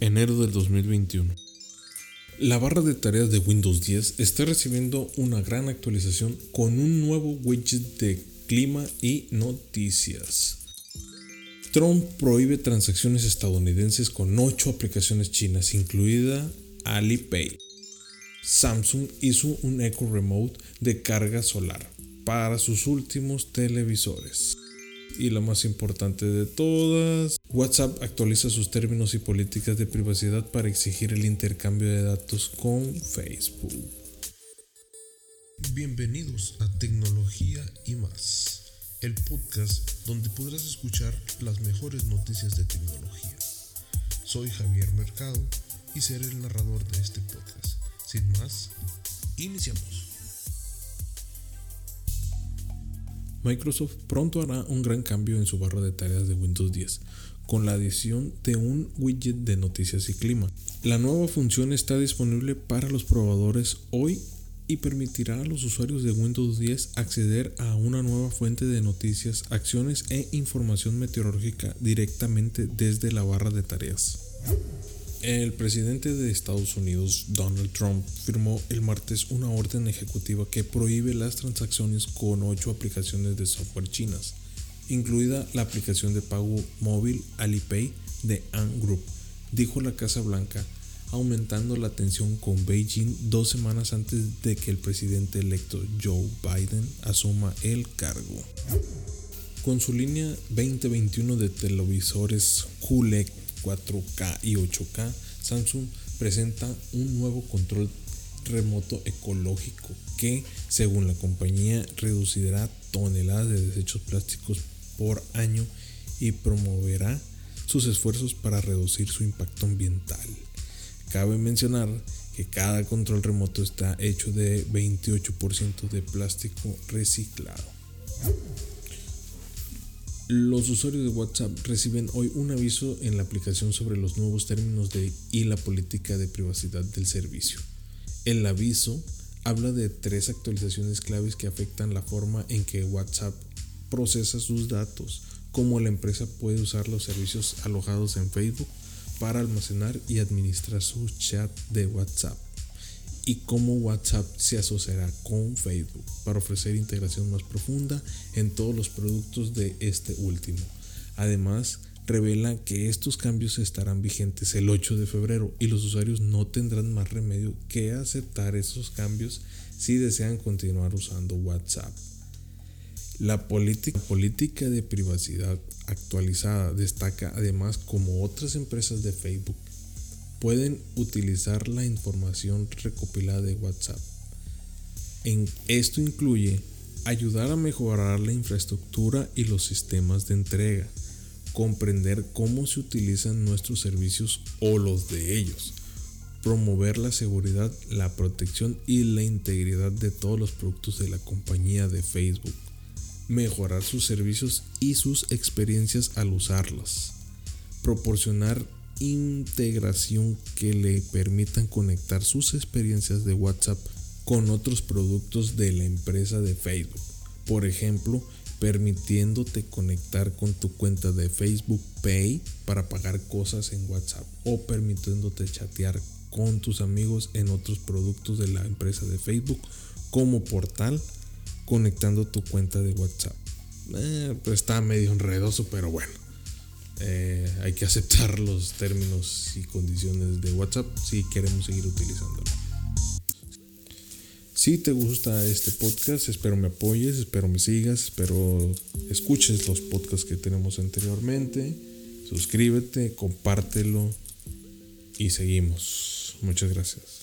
enero del 2021. La barra de tareas de Windows 10 está recibiendo una gran actualización con un nuevo widget de clima y noticias. Trump prohíbe transacciones estadounidenses con 8 aplicaciones chinas, incluida Alipay. Samsung hizo un Echo Remote de carga solar para sus últimos televisores. Y lo más importante de todas, WhatsApp actualiza sus términos y políticas de privacidad para exigir el intercambio de datos con Facebook. Bienvenidos a Tecnología y más, el podcast donde podrás escuchar las mejores noticias de tecnología. Soy Javier Mercado y seré el narrador de este podcast. Sin más, iniciamos. Microsoft pronto hará un gran cambio en su barra de tareas de Windows 10 con la adición de un widget de noticias y clima. La nueva función está disponible para los probadores hoy y permitirá a los usuarios de Windows 10 acceder a una nueva fuente de noticias, acciones e información meteorológica directamente desde la barra de tareas. El presidente de Estados Unidos, Donald Trump, firmó el martes una orden ejecutiva que prohíbe las transacciones con ocho aplicaciones de software chinas, incluida la aplicación de pago móvil Alipay de Ant Group, dijo la Casa Blanca, aumentando la tensión con Beijing dos semanas antes de que el presidente electo Joe Biden asuma el cargo. Con su línea 2021 de televisores QLED 4K y 8K, Samsung presenta un nuevo control remoto ecológico que, según la compañía, reducirá toneladas de desechos plásticos por año y promoverá sus esfuerzos para reducir su impacto ambiental. Cabe mencionar que cada control remoto está hecho de 28% de plástico reciclado. Los usuarios de WhatsApp reciben hoy un aviso en la aplicación sobre los nuevos términos de y la política de privacidad del servicio. El aviso habla de tres actualizaciones claves que afectan la forma en que WhatsApp procesa sus datos, cómo la empresa puede usar los servicios alojados en Facebook para almacenar y administrar su chat de WhatsApp y cómo WhatsApp se asociará con Facebook para ofrecer integración más profunda en todos los productos de este último. Además, revela que estos cambios estarán vigentes el 8 de febrero y los usuarios no tendrán más remedio que aceptar esos cambios si desean continuar usando WhatsApp. La política, de privacidad actualizada destaca además como otras empresas de Facebook pueden utilizar la información recopilada de WhatsApp. En esto incluye ayudar a mejorar la infraestructura y los sistemas de entrega, comprender cómo se utilizan nuestros servicios o los de ellos, promover la seguridad, la protección y la integridad de todos los productos de la compañía de Facebook, mejorar sus servicios y sus experiencias al usarlos, proporcionar integración que le permitan conectar sus experiencias de WhatsApp con otros productos de la empresa de Facebook. Por ejemplo, permitiéndote conectar con tu cuenta de Facebook Pay para pagar cosas en WhatsApp o permitiéndote chatear con tus amigos en otros productos de la empresa de Facebook como portal conectando tu cuenta de WhatsApp. Eh, pues está medio enredoso, pero bueno. Eh, hay que aceptar los términos y condiciones de WhatsApp si queremos seguir utilizándolo. Si te gusta este podcast, espero me apoyes, espero me sigas, espero escuches los podcasts que tenemos anteriormente. Suscríbete, compártelo y seguimos. Muchas gracias.